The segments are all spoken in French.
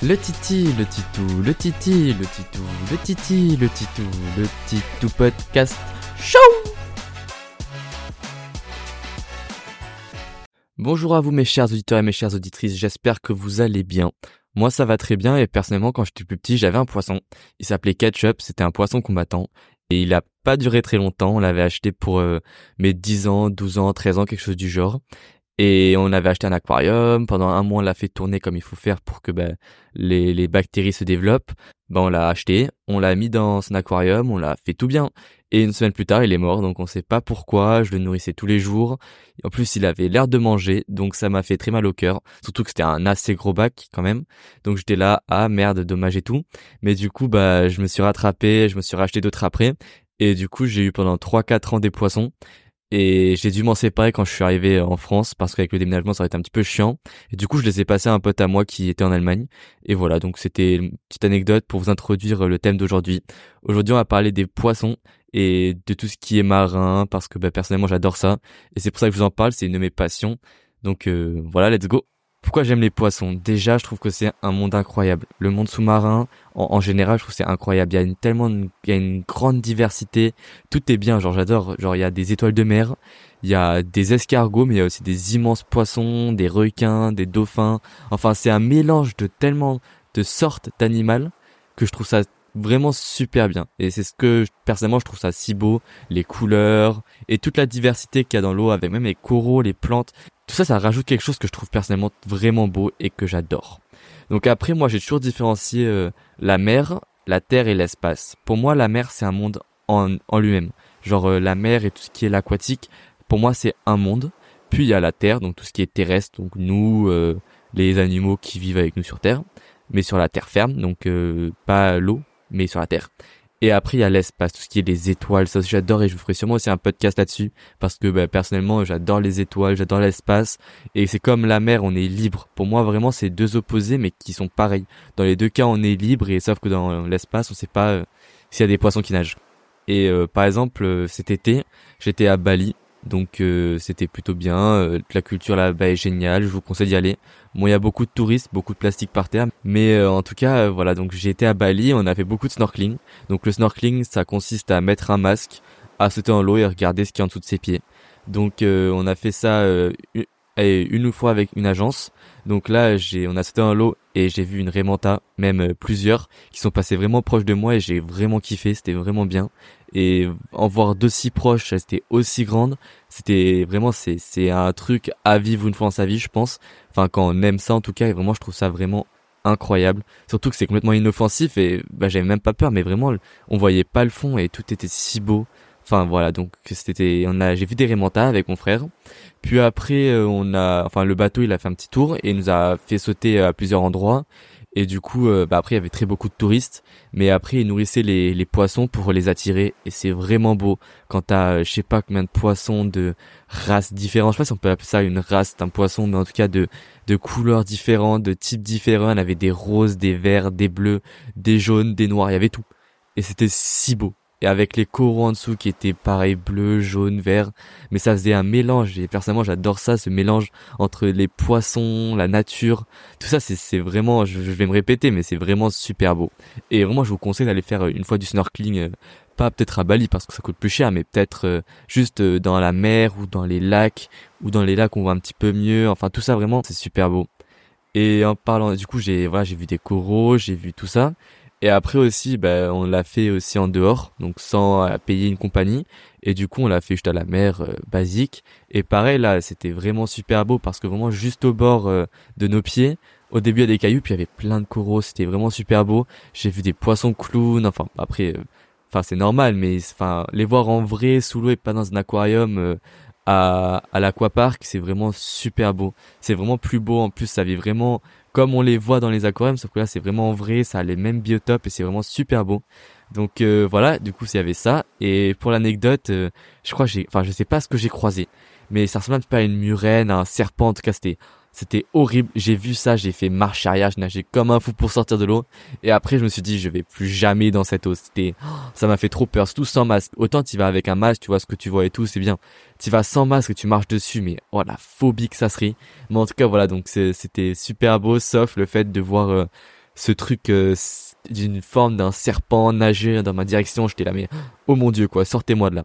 Le titi, le titou, le titi, le titou, le titi, le titou, le titou podcast show Bonjour à vous mes chers auditeurs et mes chères auditrices, j'espère que vous allez bien. Moi ça va très bien et personnellement quand j'étais plus petit j'avais un poisson. Il s'appelait Ketchup, c'était un poisson combattant et il a pas duré très longtemps, on l'avait acheté pour euh, mes 10 ans, 12 ans, 13 ans, quelque chose du genre. Et on avait acheté un aquarium. Pendant un mois, on l'a fait tourner comme il faut faire pour que ben, les, les bactéries se développent. Ben, on l'a acheté, on l'a mis dans son aquarium, on l'a fait tout bien. Et une semaine plus tard, il est mort, donc on sait pas pourquoi. Je le nourrissais tous les jours. En plus, il avait l'air de manger, donc ça m'a fait très mal au cœur. Surtout que c'était un assez gros bac quand même. Donc j'étais là, ah merde, dommage et tout. Mais du coup, bah, je me suis rattrapé, je me suis racheté d'autres après. Et du coup, j'ai eu pendant 3-4 ans des poissons. Et j'ai dû m'en séparer quand je suis arrivé en France parce qu'avec le déménagement ça aurait été un petit peu chiant. Et du coup je les ai passés à un pote à moi qui était en Allemagne. Et voilà, donc c'était une petite anecdote pour vous introduire le thème d'aujourd'hui. Aujourd'hui on va parler des poissons et de tout ce qui est marin parce que bah, personnellement j'adore ça. Et c'est pour ça que je vous en parle, c'est une de mes passions. Donc euh, voilà, let's go pourquoi j'aime les poissons? Déjà, je trouve que c'est un monde incroyable. Le monde sous-marin, en, général, je trouve c'est incroyable. Il y a une, tellement, il y a une grande diversité. Tout est bien. Genre, j'adore. Genre, il y a des étoiles de mer, il y a des escargots, mais il y a aussi des immenses poissons, des requins, des dauphins. Enfin, c'est un mélange de tellement de sortes d'animaux que je trouve ça vraiment super bien. Et c'est ce que personnellement je trouve ça si beau, les couleurs et toute la diversité qu'il y a dans l'eau avec même les coraux, les plantes. Tout ça, ça rajoute quelque chose que je trouve personnellement vraiment beau et que j'adore. Donc après, moi, j'ai toujours différencié euh, la mer, la terre et l'espace. Pour moi, la mer, c'est un monde en, en lui-même. Genre euh, la mer et tout ce qui est l'aquatique, pour moi, c'est un monde. Puis il y a la terre, donc tout ce qui est terrestre, donc nous, euh, les animaux qui vivent avec nous sur terre, mais sur la terre ferme, donc pas l'eau, mais sur la terre. Et après, il y a l'espace, tout ce qui est les étoiles. Ça j'adore et je vous ferai sûrement aussi un podcast là-dessus. Parce que, bah, personnellement, j'adore les étoiles, j'adore l'espace. Et c'est comme la mer, on est libre. Pour moi, vraiment, c'est deux opposés, mais qui sont pareils. Dans les deux cas, on est libre et sauf que dans l'espace, on sait pas euh, s'il y a des poissons qui nagent. Et euh, par exemple, euh, cet été, j'étais à Bali donc euh, c'était plutôt bien. Euh, la culture là-bas est géniale. Je vous conseille d'y aller. Bon, il y a beaucoup de touristes, beaucoup de plastique par terre, mais euh, en tout cas, voilà. Donc j'ai été à Bali. On a fait beaucoup de snorkeling. Donc le snorkeling, ça consiste à mettre un masque, à sauter dans l'eau et regarder ce qu'il y a en dessous de ses pieds. Donc on a fait ça une fois avec une agence. Donc là, j'ai, on a sauté dans l'eau et j'ai vu une Raymanta, même euh, plusieurs, qui sont passés vraiment proches de moi et j'ai vraiment kiffé, c'était vraiment bien. Et en voir d'aussi proches, c'était aussi grande, c'était vraiment, c'est, c'est un truc à vivre une fois dans sa vie, je pense. Enfin, quand on aime ça en tout cas, et vraiment, je trouve ça vraiment incroyable. Surtout que c'est complètement inoffensif et bah, j'avais même pas peur, mais vraiment, on voyait pas le fond et tout était si beau. Enfin voilà, donc c'était, on a, j'ai vu des remontas avec mon frère. Puis après, euh, on a, enfin le bateau, il a fait un petit tour et il nous a fait sauter à plusieurs endroits. Et du coup, euh, bah après, il y avait très beaucoup de touristes. Mais après, il nourrissait les, poissons pour les attirer. Et c'est vraiment beau quand t'as, euh, je sais pas combien de poissons de races différentes. Je sais pas si on peut appeler ça une race d'un poisson, mais en tout cas de, de couleurs différentes, de types différents. Il y avait des roses, des verts, des bleus, des jaunes, des noirs. Il y avait tout. Et c'était si beau et avec les coraux en dessous qui étaient pareil bleu, jaune, vert, mais ça faisait un mélange et personnellement j'adore ça, ce mélange entre les poissons, la nature, tout ça c'est vraiment, je, vais me répéter, mais c'est vraiment super beau. Et vraiment je vous conseille d'aller faire une fois du snorkeling, euh, pas peut-être à Bali parce que ça coûte plus cher, mais peut-être euh, juste euh, dans la mer ou dans les lacs ou dans les lacs on voit un petit peu mieux. Enfin tout ça vraiment c'est super beau. Et en parlant, du coup j'ai voilà j'ai vu des coraux, j'ai vu tout ça. Et après aussi, ben, on l'a fait aussi en dehors, donc sans euh, payer une compagnie. Et du coup, on l'a fait juste à la mer, euh, basique. Et pareil, là, c'était vraiment super beau parce que vraiment juste au bord euh, de nos pieds, au début, il y a des cailloux, puis il y avait plein de coraux. C'était vraiment super beau. J'ai vu des poissons clowns. Enfin, après, enfin, c'est normal, mais enfin, les voir en vrai sous l'eau et pas dans un aquarium à, à l'aquapark, c'est vraiment super beau. C'est vraiment plus beau. En plus, ça vit vraiment comme on les voit dans les aquariums, sauf que là c'est vraiment vrai, ça a les mêmes biotopes et c'est vraiment super beau. Donc euh, voilà, du coup il y avait ça. Et pour l'anecdote, euh, je crois j'ai, enfin je sais pas ce que j'ai croisé, mais ça ressemble un à une murène, à un serpent en tout c'était horrible. J'ai vu ça, j'ai fait marche arrière, je nageais comme un fou pour sortir de l'eau. Et après, je me suis dit, je vais plus jamais dans cette eau. C'était, ça m'a fait trop peur, tout sans masque. Autant tu vas avec un masque, tu vois ce que tu vois et tout, c'est bien. Tu vas sans masque tu marches dessus, mais oh la phobie que ça serait. Mais en tout cas, voilà, donc c'était super beau, sauf le fait de voir euh, ce truc euh, d'une forme d'un serpent nager dans ma direction. J'étais là, mais oh mon dieu, quoi, sortez-moi de là.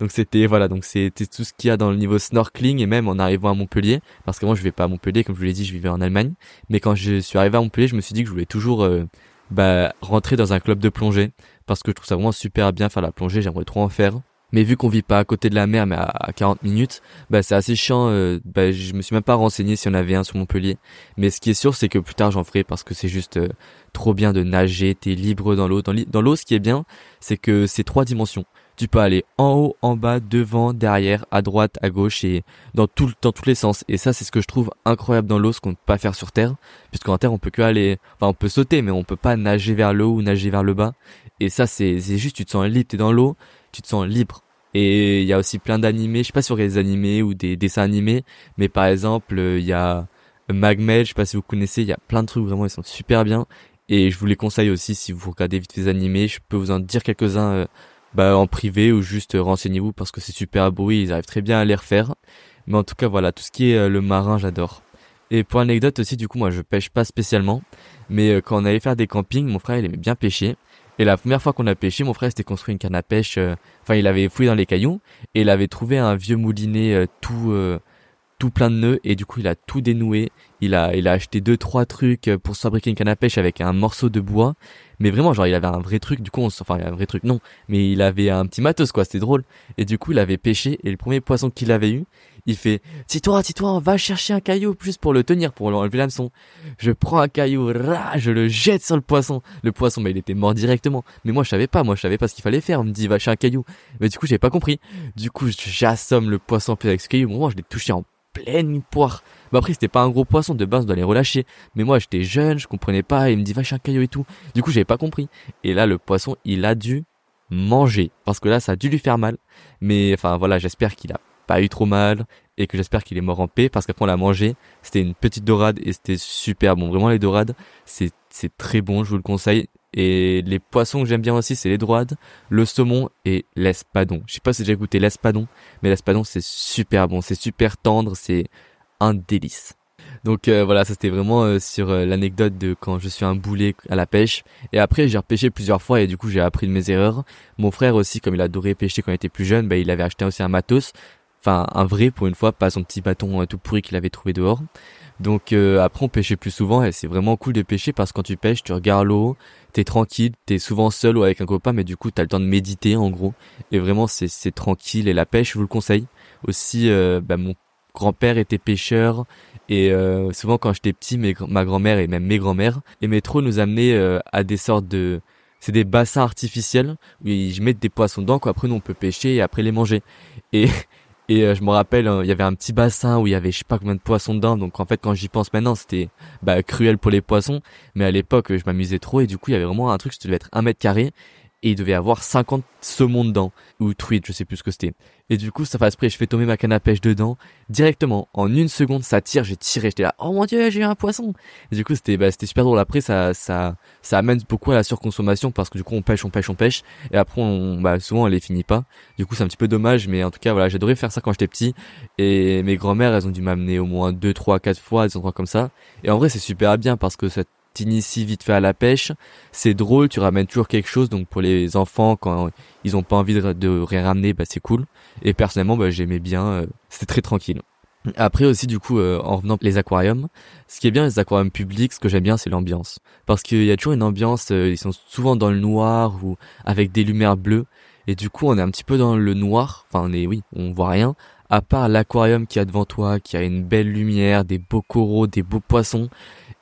Donc c'était voilà, donc c'était tout ce qu'il y a dans le niveau snorkeling et même en arrivant à Montpellier, parce que moi je vais pas à Montpellier, comme je vous l'ai dit, je vivais en Allemagne. Mais quand je suis arrivé à Montpellier, je me suis dit que je voulais toujours euh, bah, rentrer dans un club de plongée, parce que je trouve ça vraiment super bien faire la plongée, j'aimerais trop en faire. Mais vu qu'on vit pas à côté de la mer, mais à 40 minutes, bah c'est assez chiant. Euh, bah je me suis même pas renseigné si on avait un sur Montpellier. Mais ce qui est sûr, c'est que plus tard j'en ferai parce que c'est juste euh, trop bien de nager. T'es libre dans l'eau. Dans l'eau, ce qui est bien, c'est que c'est trois dimensions. Tu peux aller en haut, en bas, devant, derrière, à droite, à gauche et dans tout dans tous les sens. Et ça, c'est ce que je trouve incroyable dans l'eau, ce qu'on ne peut pas faire sur terre, puisqu'en terre on peut que aller, enfin on peut sauter, mais on peut pas nager vers le haut ou nager vers le bas. Et ça, c'est c'est juste, tu te sens libre, t'es dans l'eau, tu te sens libre. Et il y a aussi plein d'animés, je sais pas si vous regardez des animés ou des dessins animés, mais par exemple, il y a Magmel, je sais pas si vous connaissez, il y a plein de trucs vraiment, ils sont super bien. Et je vous les conseille aussi si vous regardez vite des animés, je peux vous en dire quelques-uns euh, bah, en privé ou juste euh, renseignez-vous parce que c'est super beau, ils arrivent très bien à les refaire. Mais en tout cas voilà, tout ce qui est euh, le marin, j'adore. Et pour anecdote aussi, du coup, moi je pêche pas spécialement, mais quand on allait faire des campings, mon frère il aimait bien pêcher. Et la première fois qu'on a pêché, mon frère s'était construit une canne à pêche. Euh, enfin, il avait fouillé dans les cailloux et il avait trouvé un vieux moulinet euh, tout euh, tout plein de nœuds et du coup il a tout dénoué. Il a il a acheté deux trois trucs pour fabriquer une canne à pêche avec un morceau de bois. Mais vraiment genre il avait un vrai truc. Du coup on enfin un vrai truc non, mais il avait un petit matos quoi. C'était drôle. Et du coup il avait pêché et le premier poisson qu'il avait eu, il fait Tis-toi, tis-toi, on va chercher un caillou plus pour le tenir, pour enlever l'hameçon. Je prends un caillou, je le jette sur le poisson. Le poisson, mais il était mort directement. Mais moi, je savais pas, moi, je savais pas ce qu'il fallait faire. On me dit, va chercher un caillou. Mais du coup, j'ai pas compris. Du coup, j'assomme le poisson avec ce caillou. Moi, je l'ai touché en pleine poire. Bah après, c'était pas un gros poisson, de base, on doit les relâcher. Mais moi, j'étais jeune, je comprenais pas, il me dit, va un caillou et tout. Du coup, j'avais pas compris. Et là, le poisson, il a dû manger. Parce que là, ça a dû lui faire mal. Mais, enfin, voilà, j'espère qu'il a pas eu trop mal et que j'espère qu'il est mort en paix parce qu'après on l'a mangé. C'était une petite dorade et c'était super bon. Vraiment les dorades, c'est très bon, je vous le conseille. Et les poissons que j'aime bien aussi, c'est les dorades, le saumon et l'espadon. Je sais pas si j'ai goûté l'espadon, mais l'espadon c'est super bon, c'est super tendre, c'est un délice. Donc euh, voilà, ça c'était vraiment euh, sur euh, l'anecdote de quand je suis un boulet à la pêche. Et après j'ai repêché plusieurs fois et du coup j'ai appris de mes erreurs. Mon frère aussi, comme il adorait pêcher quand il était plus jeune, bah, il avait acheté aussi un matos enfin un vrai pour une fois, pas son petit bâton euh, tout pourri qu'il avait trouvé dehors. Donc euh, après on pêchait plus souvent et c'est vraiment cool de pêcher parce que quand tu pêches, tu regardes l'eau, t'es tranquille, t'es souvent seul ou avec un copain, mais du coup t'as le temps de méditer en gros. Et vraiment c'est c'est tranquille et la pêche, je vous le conseille. Aussi, euh, bah, mon grand-père était pêcheur et souvent quand j'étais petit, ma grand-mère et même mes grands-mères aimaient trop nous amener à des sortes de c'est des bassins artificiels où ils mettent des poissons dedans quoi après nous on peut pêcher et après les manger et et euh, je me rappelle, hein, il y avait un petit bassin où il y avait je sais pas combien de poissons dedans. Donc en fait, quand j'y pense maintenant, c'était bah, cruel pour les poissons. Mais à l'époque, je m'amusais trop et du coup, il y avait vraiment un truc, ça devait être un mètre carré et il devait avoir 50 saumons dedans ou truites, je sais plus ce que c'était. Et du coup, ça fait esprit, je fais tomber ma canne à pêche dedans directement. En une seconde, ça tire, j'ai tiré, j'étais là, oh mon dieu, j'ai eu un poisson. Et du coup, c'était bah, c'était super drôle. Après, ça ça ça amène beaucoup à la surconsommation parce que du coup, on pêche, on pêche, on pêche, et après, on bah souvent, on les finit pas. Du coup, c'est un petit peu dommage, mais en tout cas, voilà, j'adorais faire ça quand j'étais petit. Et mes grand-mères, elles ont dû m'amener au moins deux, trois, quatre fois, des endroits comme ça. Et en vrai, c'est super bien parce que cette t'inities vite fait à la pêche. C'est drôle, tu ramènes toujours quelque chose. Donc pour les enfants, quand ils ont pas envie de, rien ramener, bah c'est cool. Et personnellement, bah, j'aimais bien. Euh, c'était très tranquille. Après aussi du coup euh, en revenant les aquariums, ce qui est bien les aquariums publics, ce que j'aime bien c'est l'ambiance parce qu'il y a toujours une ambiance, euh, ils sont souvent dans le noir ou avec des lumières bleues et du coup on est un petit peu dans le noir, enfin on est oui, on voit rien à part l'aquarium qui a devant toi, qui a une belle lumière, des beaux coraux, des beaux poissons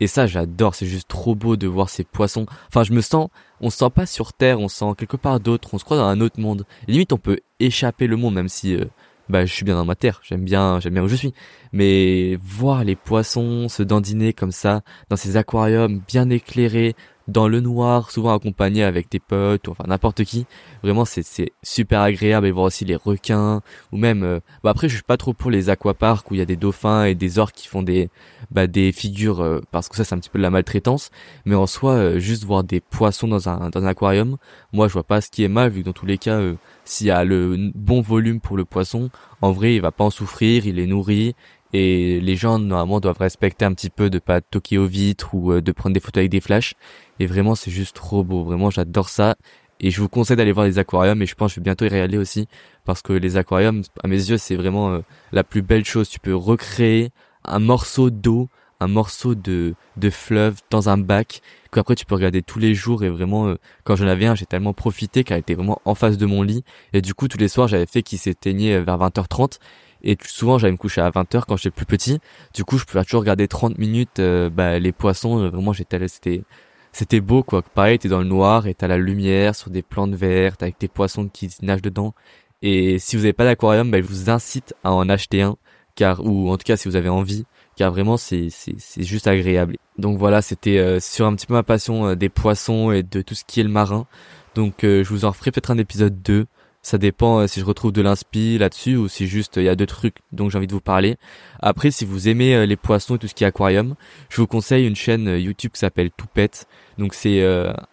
et ça, j'adore. C'est juste trop beau de voir ces poissons. Enfin, je me sens, on se sent pas sur Terre, on se sent quelque part d'autre. On se croit dans un autre monde. limite, on peut échapper le monde, même si, euh, bah, je suis bien dans ma terre. J'aime bien, j'aime bien où je suis. Mais voir les poissons se dandiner comme ça, dans ces aquariums bien éclairés, dans le noir, souvent accompagné avec tes potes ou enfin n'importe qui. Vraiment, c'est super agréable et voir aussi les requins ou même. Euh, bah après, je suis pas trop pour les aquaparks où il y a des dauphins et des orques qui font des bah des figures euh, parce que ça c'est un petit peu de la maltraitance. Mais en soi, euh, juste voir des poissons dans un dans un aquarium, moi je vois pas ce qui est mal vu que dans tous les cas, s'il y a le bon volume pour le poisson, en vrai il va pas en souffrir, il est nourri et les gens normalement doivent respecter un petit peu de pas toquer aux vitres ou euh, de prendre des photos avec des flashs. Et vraiment c'est juste trop beau. Vraiment j'adore ça. Et je vous conseille d'aller voir les aquariums et je pense que je vais bientôt y aller aussi. Parce que les aquariums à mes yeux c'est vraiment euh, la plus belle chose. Tu peux recréer un morceau d'eau un morceau de de fleuve dans un bac qu'après tu peux regarder tous les jours. Et vraiment euh, quand j'en avais un j'ai tellement profité qu'elle était vraiment en face de mon lit. Et du coup tous les soirs j'avais fait qu'il s'éteignait vers 20h30 et souvent j'allais me coucher à 20h quand j'étais plus petit. Du coup je pouvais toujours regarder 30 minutes euh, bah, les poissons. Euh, vraiment j'étais c'était c'était beau quoi. Pareil t'es dans le noir et t'as la lumière sur des plantes vertes avec des poissons qui nagent dedans. Et si vous n'avez pas d'aquarium bah, je vous incite à en acheter un car ou en tout cas si vous avez envie car vraiment c'est c'est juste agréable. Donc voilà, c'était euh, sur un petit peu ma passion des poissons et de tout ce qui est le marin. Donc je vous en referai peut-être un épisode 2 ça dépend euh, si je retrouve de l'inspi là-dessus ou si juste il y a deux trucs dont j'ai envie de vous parler. Après, si vous aimez euh, les poissons et tout ce qui est aquarium, je vous conseille une chaîne euh, YouTube qui s'appelle Toupette. Donc c'est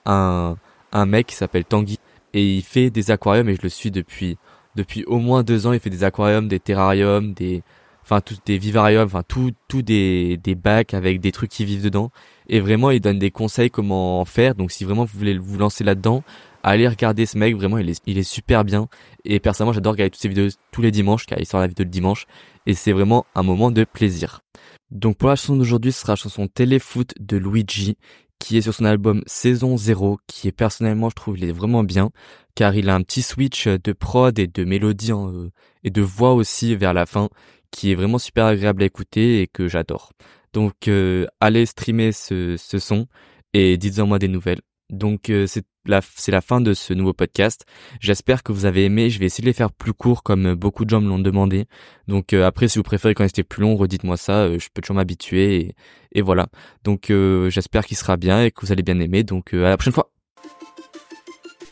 un un mec qui s'appelle Tanguy et il fait des aquariums et je le suis depuis depuis au moins deux ans. Il fait des aquariums, des terrariums, des enfin tous des vivariums, enfin tout tout des des bacs avec des trucs qui vivent dedans. Et vraiment, il donne des conseils comment en faire. Donc si vraiment vous voulez vous lancer là-dedans, allez regarder ce mec, vraiment il est, il est super bien. Et personnellement j'adore regarder toutes ses vidéos tous les dimanches, car il sort la vidéo le dimanche. Et c'est vraiment un moment de plaisir. Donc pour la chanson d'aujourd'hui, ce sera la chanson Téléfoot de Luigi, qui est sur son album Saison 0, qui est personnellement je trouve il est vraiment bien, car il a un petit switch de prod et de mélodie euh, et de voix aussi vers la fin, qui est vraiment super agréable à écouter et que j'adore. Donc euh, allez streamer ce, ce son et dites-en moi des nouvelles. Donc euh, c'est la, fin de ce nouveau podcast. J'espère que vous avez aimé. Je vais essayer de les faire plus courts comme beaucoup de gens me l'ont demandé. Donc euh, après, si vous préférez quand c'était plus long, redites-moi ça. Euh, je peux toujours m'habituer et, voilà. Donc j'espère qu'il sera bien et que vous allez bien aimer. Donc à la prochaine fois.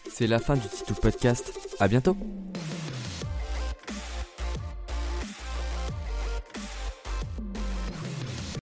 C'est la fin du Tito Podcast. À bientôt.